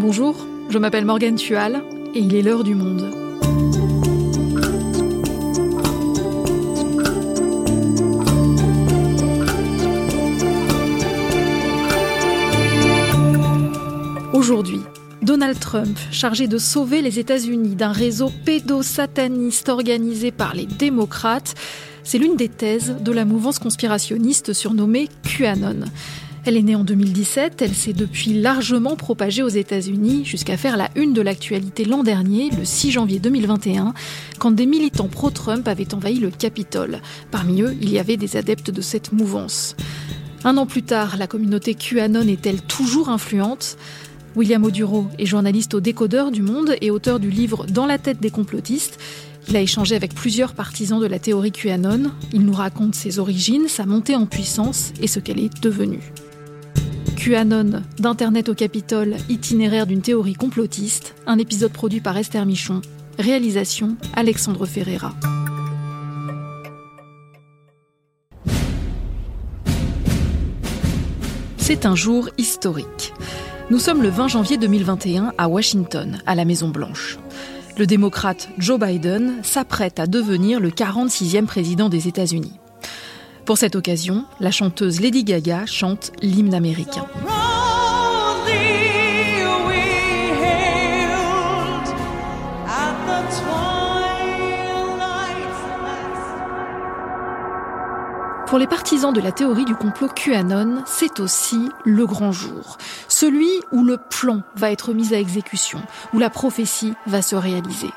Bonjour, je m'appelle Morgane Tual et il est l'heure du monde. Aujourd'hui, Donald Trump, chargé de sauver les États-Unis d'un réseau pédosataniste organisé par les démocrates, c'est l'une des thèses de la mouvance conspirationniste surnommée QAnon. Elle est née en 2017, elle s'est depuis largement propagée aux États-Unis jusqu'à faire la une de l'actualité l'an dernier, le 6 janvier 2021, quand des militants pro-Trump avaient envahi le Capitole. Parmi eux, il y avait des adeptes de cette mouvance. Un an plus tard, la communauté QAnon est-elle toujours influente? William Oduro est journaliste au Décodeur du Monde et auteur du livre Dans la tête des complotistes. Il a échangé avec plusieurs partisans de la théorie QAnon. Il nous raconte ses origines, sa montée en puissance et ce qu'elle est devenue. QAnon, d'Internet au Capitole, itinéraire d'une théorie complotiste, un épisode produit par Esther Michon, réalisation Alexandre Ferreira. C'est un jour historique. Nous sommes le 20 janvier 2021 à Washington, à la Maison Blanche. Le démocrate Joe Biden s'apprête à devenir le 46e président des États-Unis. Pour cette occasion, la chanteuse Lady Gaga chante l'hymne américain. Pour les partisans de la théorie du complot QAnon, c'est aussi le grand jour. Celui où le plan va être mis à exécution, où la prophétie va se réaliser.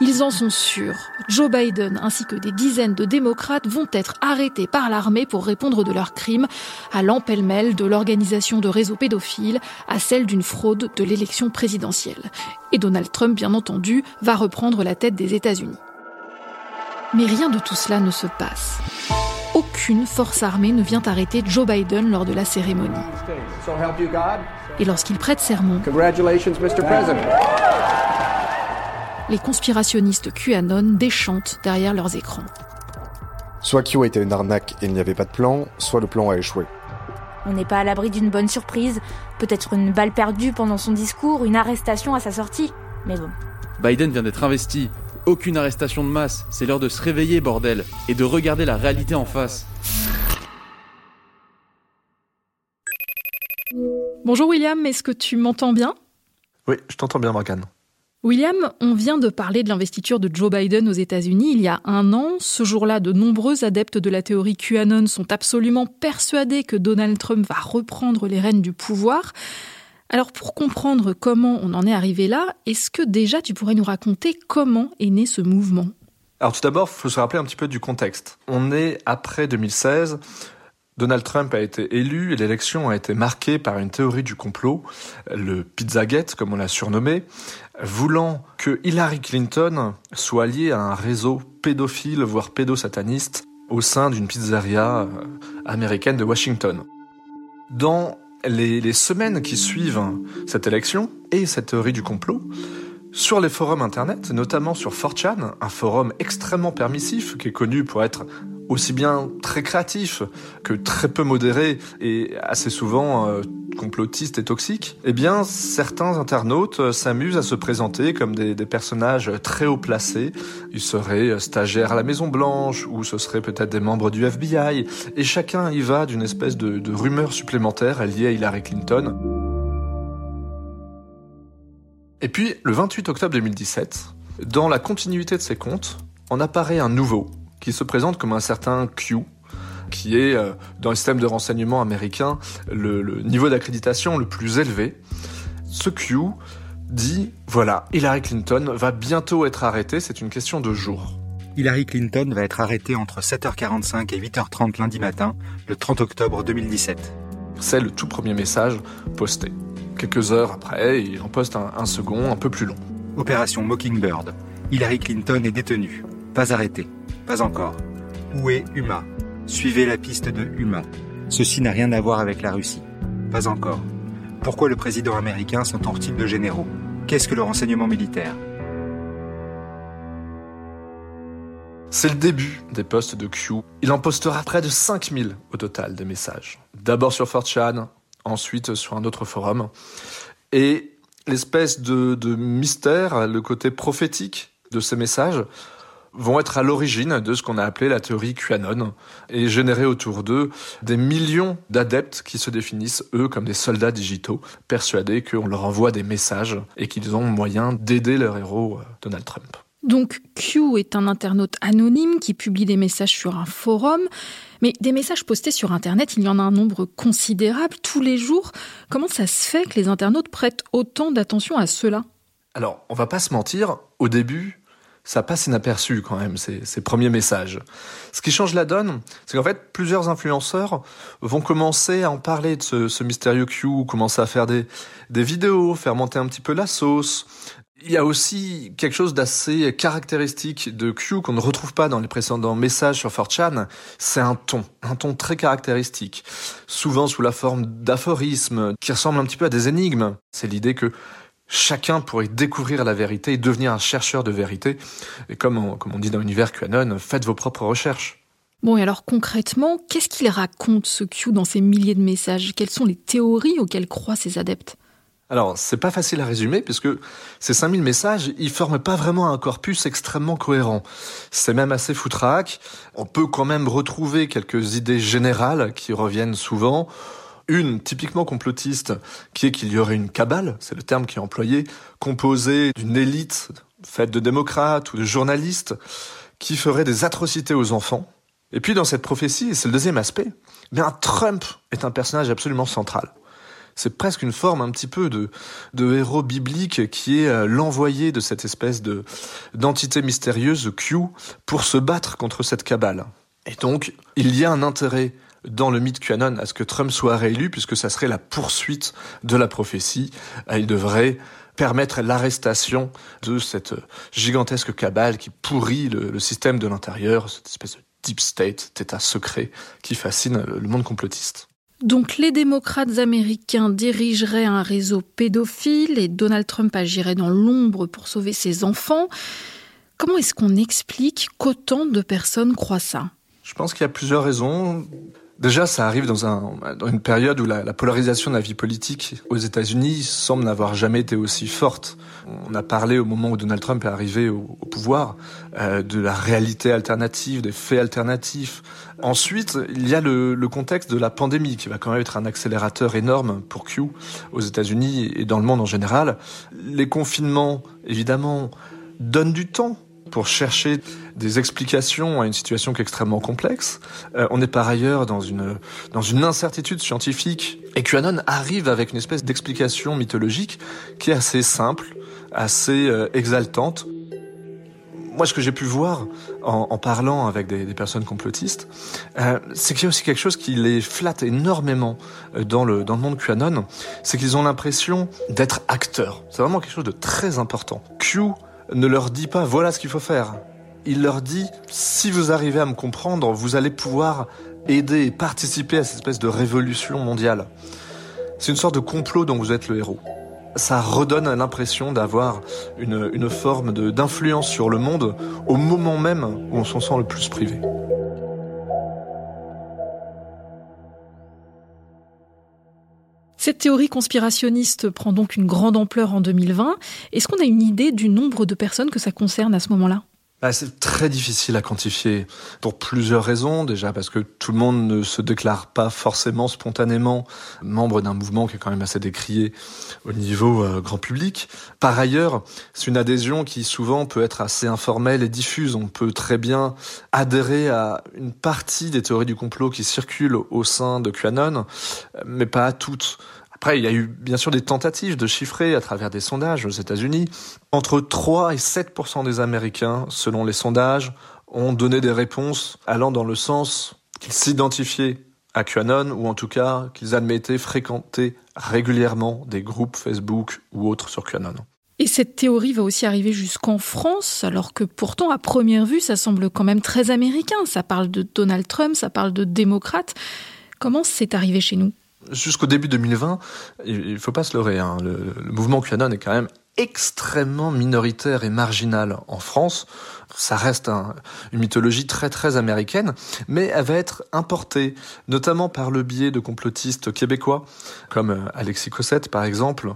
Ils en sont sûrs. Joe Biden ainsi que des dizaines de démocrates vont être arrêtés par l'armée pour répondre de leurs crimes, à l'empêle-mêle de l'organisation de réseaux pédophiles à celle d'une fraude de l'élection présidentielle. Et Donald Trump, bien entendu, va reprendre la tête des États-Unis. Mais rien de tout cela ne se passe aucune force armée ne vient arrêter Joe Biden lors de la cérémonie. Et lorsqu'il prête serment, les conspirationnistes QAnon déchantent derrière leurs écrans. Soit Q été une arnaque et il n'y avait pas de plan, soit le plan a échoué. On n'est pas à l'abri d'une bonne surprise, peut-être une balle perdue pendant son discours, une arrestation à sa sortie, mais bon. Biden vient d'être investi, aucune arrestation de masse, c'est l'heure de se réveiller, bordel, et de regarder la réalité en face. Bonjour William, est-ce que tu m'entends bien? Oui, je t'entends bien Morgane. William, on vient de parler de l'investiture de Joe Biden aux États-Unis il y a un an. Ce jour-là, de nombreux adeptes de la théorie QAnon sont absolument persuadés que Donald Trump va reprendre les rênes du pouvoir. Alors pour comprendre comment on en est arrivé là, est-ce que déjà tu pourrais nous raconter comment est né ce mouvement? Alors tout d'abord, il faut se rappeler un petit peu du contexte. On est après 2016. Donald Trump a été élu et l'élection a été marquée par une théorie du complot, le Pizzagate comme on l'a surnommé, voulant que Hillary Clinton soit liée à un réseau pédophile, voire pédosataniste, au sein d'une pizzeria euh, américaine de Washington. Dans les, semaines qui suivent cette élection et cette théorie du complot, sur les forums internet, notamment sur 4chan, un forum extrêmement permissif qui est connu pour être aussi bien très créatif que très peu modéré et assez souvent euh, complotiste et toxique, eh bien certains internautes euh, s'amusent à se présenter comme des, personnages très haut placés. Ils seraient euh, stagiaires à la Maison Blanche ou ce seraient peut-être des membres du FBI et chacun y va d'une espèce de, rumeur supplémentaire liée à Hillary Clinton. Et puis, le 28 octobre 2017, dans la continuité de ces comptes, en apparaît un nouveau, qui se présente comme un certain Q, qui est, euh, dans le système de renseignement américain, le, niveau d'accréditation le plus élevé. Ce Q dit, voilà, Hillary Clinton va bientôt être arrêtée, c'est une question de jours. Hillary Clinton va être arrêtée entre 7h45 et 8h30 lundi matin, le 30 octobre 2017. C'est le tout premier message posté. Quelques heures après, il en poste un, second, un peu plus long. Opération Mockingbird. Hillary Clinton est détenue. Pas arrêtée. Pas encore. Où est Huma? Suivez la piste de Huma. Ceci n'a rien à voir avec la Russie. Pas encore. Pourquoi le président américain s'entoure-t-il de généraux? Qu'est-ce que le renseignement militaire? C'est le début des postes de Q. Il en postera près de 5000 au total de messages. D'abord sur 4chan, ensuite sur un autre forum. Et l'espèce de, de mystère, le côté prophétique de ces messages vont être à l'origine de ce qu'on a appelé la théorie QAnon et générer autour d'eux des millions d'adeptes qui se définissent, eux, comme des soldats digitaux, persuadés qu'on leur envoie des messages et qu'ils ont moyen d'aider leur héros, euh, Donald Trump. Donc Q est un internaute anonyme qui publie des messages sur un forum, mais des messages postés sur Internet, il y en a un nombre considérable tous les jours. Comment ça se fait que les internautes prêtent autant d'attention à cela? Alors, on va pas se mentir, au début, ça passe inaperçu quand même, ces, premiers messages. Ce qui change la donne, c'est qu'en fait, plusieurs influenceurs vont commencer à en parler de ce, ce mystérieux Q, commencer à faire des, des vidéos, faire monter un petit peu la sauce. Il y a aussi quelque chose d'assez caractéristique de Q qu'on ne retrouve pas dans les précédents messages sur 4chan, c'est un ton, un ton très caractéristique, souvent sous la forme d'aphorismes qui ressemblent un petit peu à des énigmes. C'est l'idée que chacun pourrait découvrir la vérité et devenir un chercheur de vérité. Et comme on, comme on dit dans l'univers QAnon, faites vos propres recherches. Bon, et alors concrètement, qu'est-ce qu'il raconte ce Q dans ces milliers de messages? Quelles sont les théories auxquelles croient ses adeptes? Alors, c'est pas facile à résumer puisque ces 5000 messages, ils forment pas vraiment un corpus extrêmement cohérent. C'est même assez foutraque. On peut quand même retrouver quelques idées générales qui reviennent souvent. Une typiquement complotiste, qui est qu'il y aurait une cabale, c'est le terme qui est employé, composée d'une élite faite de démocrates ou de journalistes, qui ferait des atrocités aux enfants. Et puis dans cette prophétie, et c'est le deuxième aspect, bien Trump est un personnage absolument central. C'est presque une forme un petit peu de, de héros biblique qui est euh, l'envoyé de cette espèce de d'entité mystérieuse Q pour se battre contre cette cabale. Et donc, il y a un intérêt dans le mythe QAnon à ce que Trump soit réélu, puisque ça serait la poursuite de la prophétie. Il devrait permettre l'arrestation de cette gigantesque cabale qui pourrit le, le système de l'intérieur, cette espèce de deep state, d'état secret qui fascine le monde complotiste. Donc les démocrates américains dirigeraient un réseau pédophile et Donald Trump agirait dans l'ombre pour sauver ses enfants. Comment est-ce qu'on explique qu'autant de personnes croient ça? Je pense qu'il y a plusieurs raisons. Déjà, ça arrive dans, un, dans une période où la, la, polarisation de la vie politique aux États-Unis semble n'avoir jamais été aussi forte. On a parlé au moment où Donald Trump est arrivé au, au pouvoir euh, de la réalité alternative, des faits alternatifs. Ensuite, il y a le, le, contexte de la pandémie qui va quand même être un accélérateur énorme pour Q aux États-Unis et dans le monde en général. Les confinements, évidemment, donnent du temps pour chercher des explications à une situation qui est extrêmement complexe. Euh, on est par ailleurs dans une, dans une incertitude scientifique et QAnon arrive avec une espèce d'explication mythologique qui est assez simple, assez euh, exaltante. Moi, ce que j'ai pu voir en, en parlant avec des, des personnes complotistes, euh, c'est qu'il y a aussi quelque chose qui les flatte énormément euh, dans le, dans le monde QAnon, c'est qu'ils ont l'impression d'être acteurs. C'est vraiment quelque chose de très important. Q ne leur dit pas voilà ce qu'il faut faire. Il leur dit si vous arrivez à me comprendre, vous allez pouvoir aider et participer à cette espèce de révolution mondiale. C'est une sorte de complot dont vous êtes le héros. Ça redonne l'impression d'avoir une, une forme d'influence sur le monde au moment même où on s'en sent le plus privé. Cette théorie conspirationniste prend donc une grande ampleur en 2020. Est-ce qu'on a une idée du nombre de personnes que ça concerne à ce moment-là? Bah, c'est très difficile à quantifier pour plusieurs raisons. Déjà parce que tout le monde ne se déclare pas forcément spontanément membre d'un mouvement qui est quand même assez décrié au niveau euh, grand public. Par ailleurs, c'est une adhésion qui souvent peut être assez informelle et diffuse. On peut très bien adhérer à une partie des théories du complot qui circulent au sein de QAnon, mais pas à toutes. Après, il y a eu bien sûr des tentatives de chiffrer à travers des sondages aux États-Unis. Entre 3 et 7% des Américains, selon les sondages, ont donné des réponses allant dans le sens qu'ils s'identifiaient à QAnon ou en tout cas qu'ils admettaient fréquenter régulièrement des groupes Facebook ou autres sur QAnon. Et cette théorie va aussi arriver jusqu'en France, alors que pourtant, à première vue, ça semble quand même très américain. Ça parle de Donald Trump, ça parle de démocrates. Comment c'est arrivé chez nous? Jusqu'au début 2020, il faut pas se leurrer, hein, le, mouvement QAnon est quand même extrêmement minoritaire et marginal en France. Ça reste une mythologie très très américaine, mais elle va être importée, notamment par le biais de complotistes québécois, comme euh, Alexis Cossette par exemple,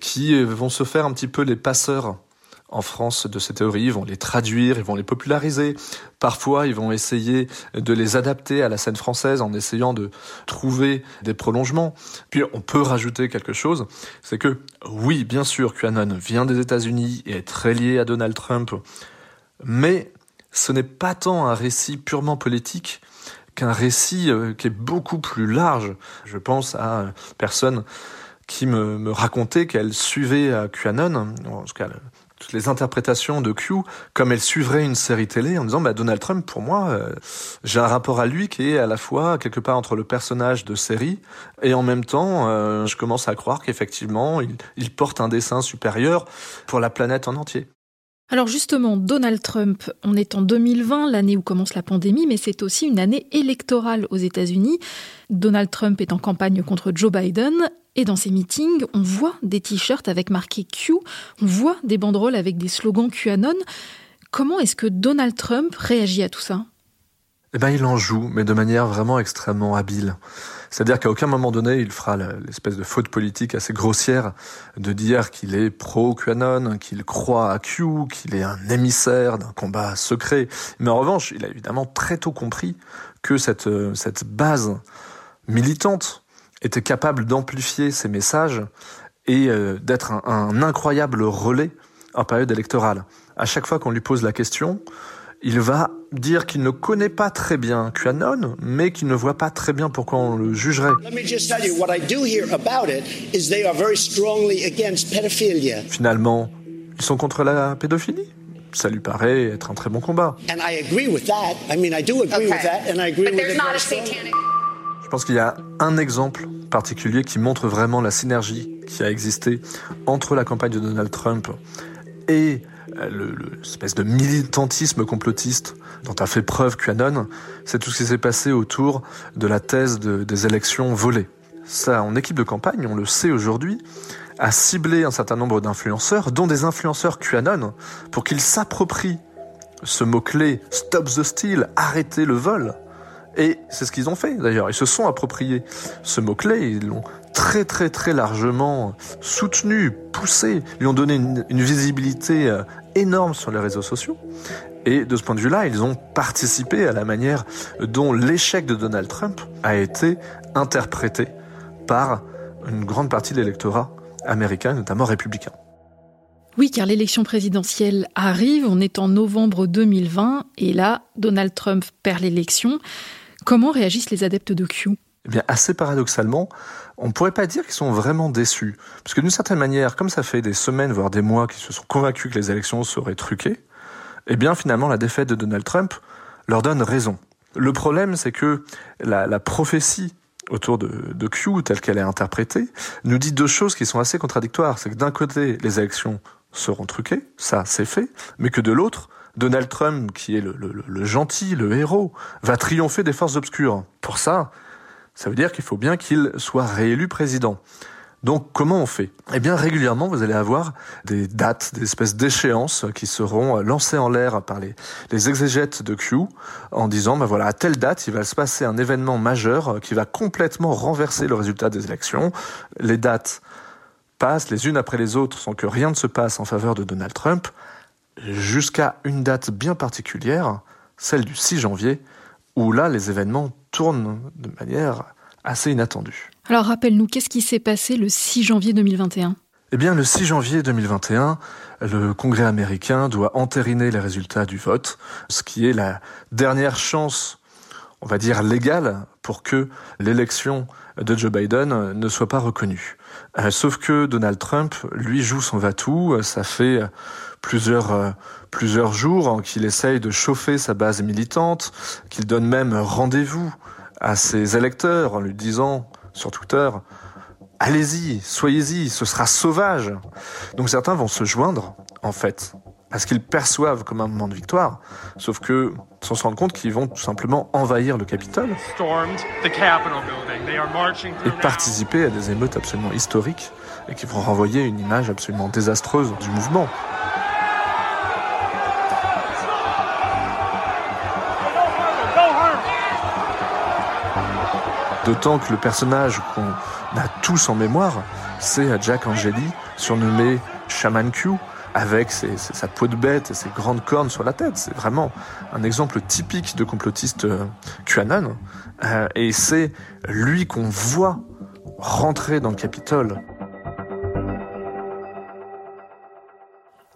qui vont se faire un petit peu les passeurs en France de ces théories, ils vont les traduire, ils vont les populariser. Parfois, ils vont essayer de les adapter à la scène française en essayant de trouver des prolongements. Puis, on peut rajouter quelque chose, c'est que oui, bien sûr, QAnon vient des États-Unis et est très lié à Donald Trump, mais ce n'est pas tant un récit purement politique qu'un récit euh, qui est beaucoup plus large. Je pense à personne qui me, racontait qu'elle suivait à QAnon, en tout cas les interprétations de Q comme elle suivrait une série télé en disant bah Donald Trump pour moi euh, j'ai un rapport à lui qui est à la fois quelque part entre le personnage de série et en même temps euh, je commence à croire qu'effectivement il porte un dessin supérieur pour la planète en entier. Alors justement, Donald Trump, on est en 2020, l'année où commence la pandémie, mais c'est aussi une année électorale aux États-Unis. Donald Trump est en campagne contre Joe Biden et dans ces meetings, on voit des t-shirts avec marqué Q, on voit des banderoles avec des slogans QAnon. Comment est-ce que Donald Trump réagit à tout ça? Eh ben, il en joue, mais de manière vraiment extrêmement habile. C'est-à-dire qu'à aucun moment donné, il fera l'espèce de faute politique assez grossière de dire qu'il est pro-QAnon, qu'il croit à Q, qu'il est un émissaire d'un combat secret. Mais en revanche, il a évidemment très tôt compris que cette, cette base militante était capable d'amplifier ses messages et euh, d'être un incroyable relais en période électorale. À chaque fois qu'on lui pose la question, il va dire qu'il ne connaît pas très bien QAnon, mais qu'il ne voit pas très bien pourquoi on le jugerait. Finalement, ils sont contre la pédophilie. Ça lui paraît être un très bon combat. Je pense qu'il y a un exemple particulier qui montre vraiment la synergie qui a existé entre la campagne de Donald Trump et l'espèce de militantisme complotiste dont a fait preuve QAnon, c'est tout ce qui s'est passé autour de la thèse de, des élections volées. Ça, en équipe de campagne, on le sait aujourd'hui, a ciblé un certain nombre d'influenceurs, dont des influenceurs QAnon, pour qu'ils s'approprient ce mot-clé Stop the Steal, arrêtez le vol. Et c'est ce qu'ils ont fait d'ailleurs. Ils se sont appropriés ce mot-clé, ils l'ont très très très largement soutenu, poussé, lui ont donné une, une visibilité euh, énorme sur les réseaux sociaux. Et de ce point de vue-là, ils ont participé à la manière dont l'échec de Donald Trump a été interprété par une grande partie de l'électorat américain, notamment républicain. Oui, car l'élection présidentielle arrive, on est en novembre 2020, et là, Donald Trump perd l'élection. Comment réagissent les adeptes de Q? Eh bien, assez paradoxalement, on ne pourrait pas dire qu'ils sont vraiment déçus. Parce que d'une certaine manière, comme ça fait des semaines, voire des mois qu'ils se sont convaincus que les élections seraient truquées, eh bien, finalement, la défaite de Donald Trump leur donne raison. Le problème, c'est que la, la, prophétie autour de, de Q, telle qu'elle est interprétée, nous dit deux choses qui sont assez contradictoires. C'est que d'un côté, les élections seront truquées, ça c'est fait, mais que de l'autre, Donald Trump, qui est le, le, le, gentil, le héros, va triompher des forces obscures. Pour ça, ça veut dire qu'il faut bien qu'il soit réélu président. Donc comment on fait? Eh bien régulièrement vous allez avoir des dates, des espèces d'échéances qui seront lancées en l'air par les, les exégètes de Q en disant ben voilà à telle date il va se passer un événement majeur qui va complètement renverser le résultat des élections. Les dates passent les unes après les autres sans que rien ne se passe en faveur de Donald Trump jusqu'à une date bien particulière, celle du 6 janvier où là les événements tournent de manière assez inattendue. Alors rappelle-nous, qu'est-ce qui s'est passé le 6 janvier 2021 Eh bien, le 6 janvier 2021, le Congrès américain doit entériner les résultats du vote, ce qui est la dernière chance, on va dire légale, pour que l'élection de Joe Biden ne soit pas reconnue. Euh, sauf que Donald Trump, lui, joue son va-tout. Ça fait plusieurs euh, plusieurs jours qu'il essaye de chauffer sa base militante, qu'il donne même rendez-vous à ses électeurs en lui disant sur Twitter Allez-y, soyez-y, ce sera sauvage. Donc certains vont se joindre, en fait, parce qu'ils perçoivent comme un moment de victoire, sauf que sans se rendre compte qu'ils vont tout simplement envahir le Capitole et participer à des émeutes absolument historiques et qui vont renvoyer une image absolument désastreuse du mouvement. D'autant que le personnage qu'on a tous en mémoire, c'est Jack Angeli, surnommé Shaman Q, avec sa peau de bête et ses grandes cornes sur la tête. C'est vraiment un exemple typique de complotiste euh, QAnon. Euh, et c'est lui qu'on voit rentrer dans le Capitole.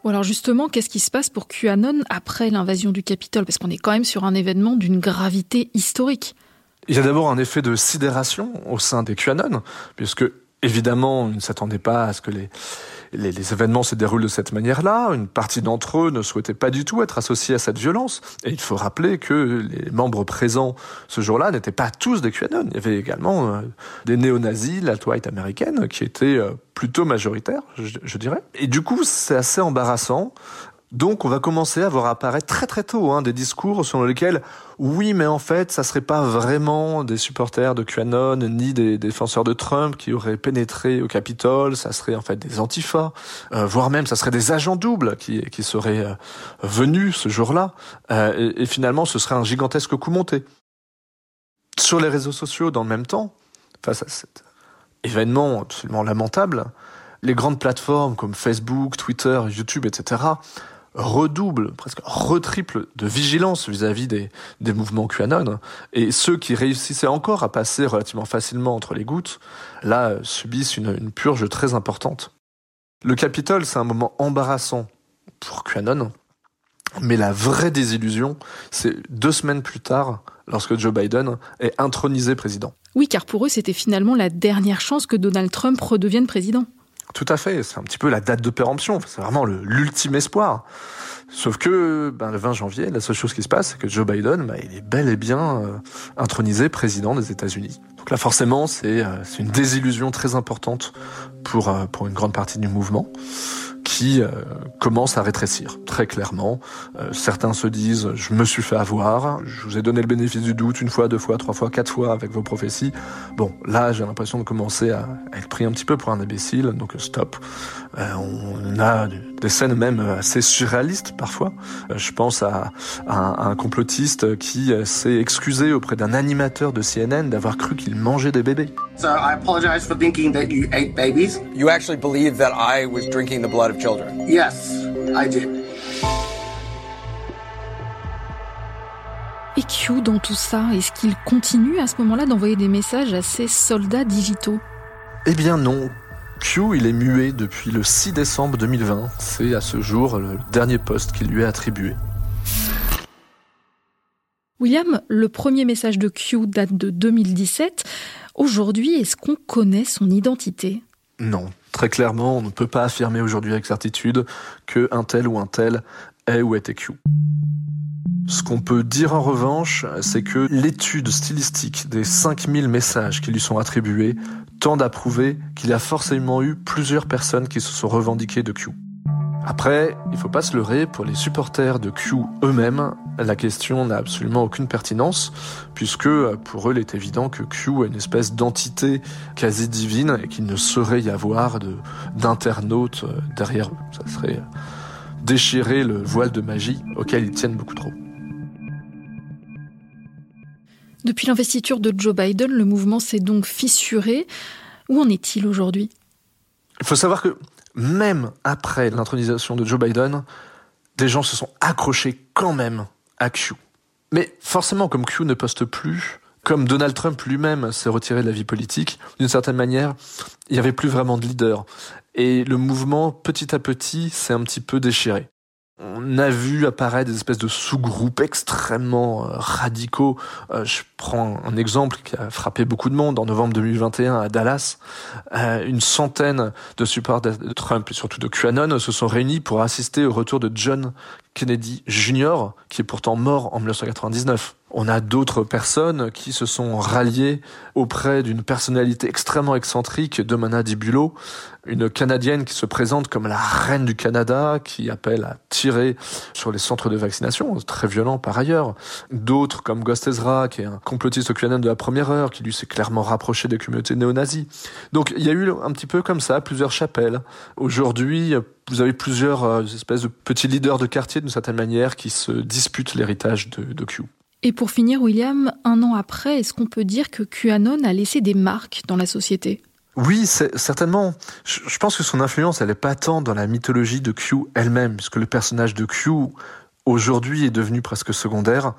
Alors justement, qu'est-ce qui se passe pour QAnon après l'invasion du Capitole? Parce qu'on est quand même sur un événement d'une gravité historique. Il y a d'abord un effet de sidération au sein des QAnon, puisque évidemment, on ne s'attendait pas à ce que les, les, les, événements se déroulent de cette manière-là. Une partie d'entre eux ne souhaitait pas du tout être associés à cette violence. Et il faut rappeler que les membres présents ce jour-là n'étaient pas tous des QAnon. Il y avait également euh, des néo-nazis, la white américaine, qui étaient euh, plutôt majoritaires, je dirais. Et du coup, c'est assez embarrassant donc on va commencer à voir apparaître très très tôt hein, des discours selon lesquels oui mais en fait ça serait pas vraiment des supporters de QAnon ni des défenseurs de Trump qui auraient pénétré au Capitole, ça serait en fait des antifas, euh, voire même ça serait des agents doubles qui, seraient euh, venus ce jour-là euh, et, et finalement ce serait un gigantesque coup monté. Sur les réseaux sociaux dans le même temps, face à cet événement absolument lamentable, les grandes plateformes comme Facebook, Twitter, YouTube, etc redouble, presque retriple de vigilance vis-à-vis des, des mouvements QAnon. Et ceux qui réussissaient encore à passer relativement facilement entre les gouttes, là, subissent une, une purge très importante. Le Capitole, c'est un moment embarrassant pour QAnon. Mais la vraie désillusion, c'est deux semaines plus tard, lorsque Joe Biden est intronisé président. Oui, car pour eux, c'était finalement la dernière chance que Donald Trump redevienne président. Tout à fait, c'est un petit peu la date de péremption, c'est vraiment l'ultime espoir. Sauf que ben, le 20 janvier, la seule chose qui se passe, c'est que Joe Biden, ben, il est bel et bien euh, intronisé président des États-Unis. Donc là, forcément, c'est euh, une désillusion très importante pour, euh, pour une grande partie du mouvement qui euh, commence à rétrécir, très clairement. Euh, certains se disent, je me suis fait avoir, je vous ai donné le bénéfice du doute une fois, deux fois, trois fois, quatre fois avec vos prophéties. Bon, là, j'ai l'impression de commencer à, être pris un petit peu pour un imbécile, donc stop. Euh, on a des scènes même assez surréalistes parfois. je pense à, à, un complotiste qui s'est excusé auprès d'un animateur de CNN d'avoir cru qu'il mangeait des bébés. So I apologize for thinking that you ate babies. You actually believe that I was drinking the blood of children? Yes, I did. Et Q dans tout ça, est-ce qu'il continue à ce moment-là d'envoyer des messages à ses soldats digitaux? Eh bien non. Q, il est muet depuis le 6 décembre 2020. C'est à ce jour le dernier poste qu'il lui est attribué. William, le premier message de Q date de 2017. Aujourd'hui, est-ce qu'on connaît son identité? Non, très clairement, on ne peut pas affirmer aujourd'hui avec certitude que un tel ou un tel est ou était Q. Ce qu'on peut dire en revanche, c'est que l'étude stylistique des 5000 messages qui lui sont attribués tend à prouver qu'il y a forcément eu plusieurs personnes qui se sont revendiquées de Q. Après, il faut pas se leurrer, pour les supporters de Q eux-mêmes, la question n'a absolument aucune pertinence, puisque pour eux il est évident que Q est une espèce d'entité quasi divine et qu'il ne saurait y avoir d'internautes euh, derrière eux. Ça serait euh, déchirer le voile de magie auquel ils tiennent beaucoup trop. Depuis l'investiture de Joe Biden, le mouvement s'est donc fissuré. Où en est-il aujourd'hui? Il faut savoir que même après l'intronisation de Joe Biden, des gens se sont accrochés quand même à Q. Mais forcément, comme Q ne poste plus, comme Donald Trump lui-même s'est retiré de la vie politique, d'une certaine manière, il n'y avait plus vraiment de leader. Et le mouvement, petit à petit, s'est un petit peu déchiré on a vu apparaître des espèces de sous-groupes extrêmement euh, radicaux. Euh, je prends un exemple qui a frappé beaucoup de monde en novembre 2021 à Dallas. Euh, une centaine de supporters de Trump et surtout de QAnon se sont réunis pour assister au retour de John Kennedy Jr., qui est pourtant mort en 1999. On a d'autres personnes qui se sont ralliées auprès d'une personnalité extrêmement excentrique de Mana Dibulo, une Canadienne qui se présente comme la reine du Canada, qui appelle à tirer sur les centres de vaccination, très violent par ailleurs. D'autres comme Ghost Ezra, qui est un complotiste QAnon de la première heure, qui lui s'est clairement rapproché des communautés néo-nazis. Donc il y a eu un petit peu comme ça plusieurs chapelles. Aujourd'hui, vous avez plusieurs euh, espèces de petits leaders de quartier d'une certaine manière qui se disputent l'héritage de, de Q. Et pour finir, William, un an après, est-ce qu'on peut dire que QAnon a laissé des marques dans la société? Oui, certainement. Je pense que son influence, elle pas tant dans la mythologie de Q elle-même, puisque le personnage de Q, aujourd'hui, est devenu presque secondaire.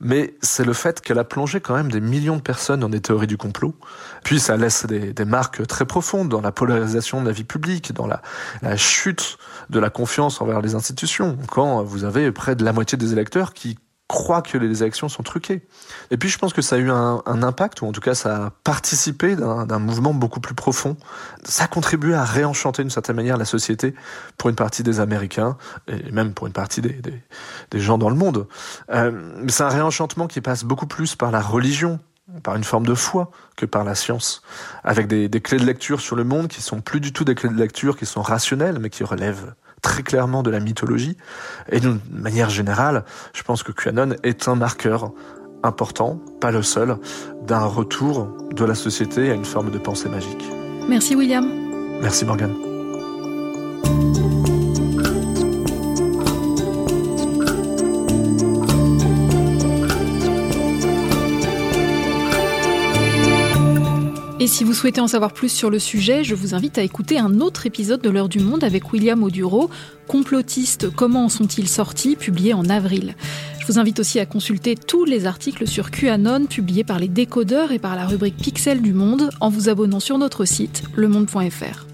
Mais c'est le fait qu'elle a plongé quand même des millions de personnes dans des théories du complot. Puis ça laisse des, marques très profondes dans la polarisation de la vie publique, dans la chute de la confiance envers les institutions. Quand vous avez près de la moitié des électeurs qui croient que les élections sont truquées. Et puis je pense que ça a eu un, un impact, ou en tout cas ça a participé d'un mouvement beaucoup plus profond. Ça a contribué à réenchanter d'une certaine manière la société pour une partie des Américains, et même pour une partie des, des, des gens dans le monde. Euh, c'est un réenchantement qui passe beaucoup plus par la religion, par une forme de foi que par la science, avec des, des clés de lecture sur le monde qui sont plus du tout des clés de lecture qui sont rationnelles, mais qui relèvent très clairement de la mythologie. Et d'une manière générale, je pense que QAnon est un marqueur important, pas le seul, d'un retour de la société à une forme de pensée magique. Merci William. Merci Morgan. Si vous souhaitez en savoir plus sur le sujet, je vous invite à écouter un autre épisode de l'heure du monde avec William Oduro, complotiste Comment en sont-ils sortis, publié en avril. Je vous invite aussi à consulter tous les articles sur QAnon publiés par les décodeurs et par la rubrique Pixel du Monde en vous abonnant sur notre site lemonde.fr.